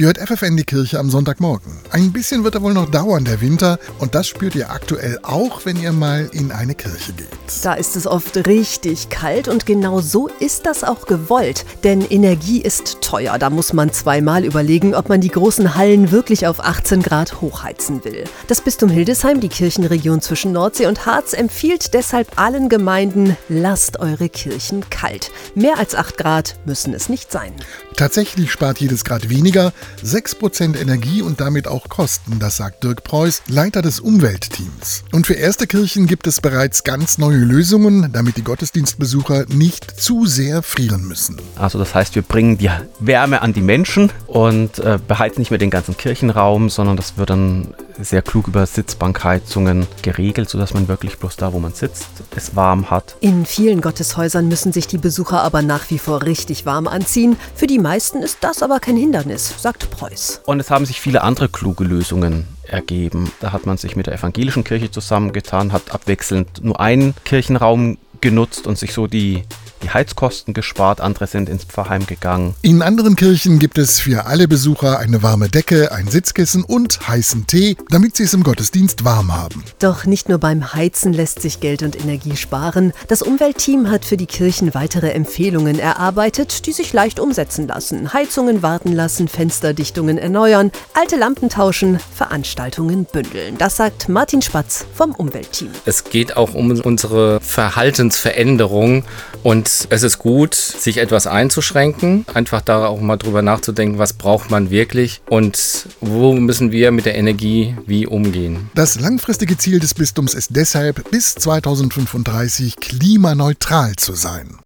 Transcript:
Ihr hört FFN die Kirche am Sonntagmorgen. Ein bisschen wird er wohl noch dauern, der Winter. Und das spürt ihr aktuell auch, wenn ihr mal in eine Kirche geht. Da ist es oft richtig kalt und genau so ist das auch gewollt. Denn Energie ist teuer. Da muss man zweimal überlegen, ob man die großen Hallen wirklich auf 18 Grad hochheizen will. Das Bistum Hildesheim, die Kirchenregion zwischen Nordsee und Harz, empfiehlt deshalb allen Gemeinden, lasst eure Kirchen kalt. Mehr als 8 Grad müssen es nicht sein. Tatsächlich spart jedes Grad weniger 6% Energie und damit auch Kosten, das sagt Dirk Preuß, Leiter des Umweltteams. Und für erste Kirchen gibt es bereits ganz neue Lösungen, damit die Gottesdienstbesucher nicht zu sehr frieren müssen. Also das heißt, wir bringen die Wärme an die Menschen und äh, beheizen nicht mehr den ganzen Kirchenraum, sondern das wird dann sehr klug über Sitzbankheizungen geregelt, sodass man wirklich bloß da, wo man sitzt, es warm hat. In vielen Gotteshäusern müssen sich die Besucher aber nach wie vor richtig warm anziehen. Für die meisten ist das aber kein Hindernis, sagt Preuß. Und es haben sich viele andere kluge Lösungen ergeben. Da hat man sich mit der evangelischen Kirche zusammengetan, hat abwechselnd nur einen Kirchenraum genutzt und sich so die die Heizkosten gespart, andere sind ins Pfarrheim gegangen. In anderen Kirchen gibt es für alle Besucher eine warme Decke, ein Sitzkissen und heißen Tee, damit sie es im Gottesdienst warm haben. Doch nicht nur beim Heizen lässt sich Geld und Energie sparen. Das Umweltteam hat für die Kirchen weitere Empfehlungen erarbeitet, die sich leicht umsetzen lassen. Heizungen warten lassen, Fensterdichtungen erneuern, alte Lampen tauschen, Veranstaltungen bündeln. Das sagt Martin Spatz vom Umweltteam. Es geht auch um unsere Verhaltensveränderung und es ist gut, sich etwas einzuschränken, einfach da auch mal drüber nachzudenken, was braucht man wirklich und wo müssen wir mit der Energie wie umgehen. Das langfristige Ziel des Bistums ist deshalb, bis 2035 klimaneutral zu sein.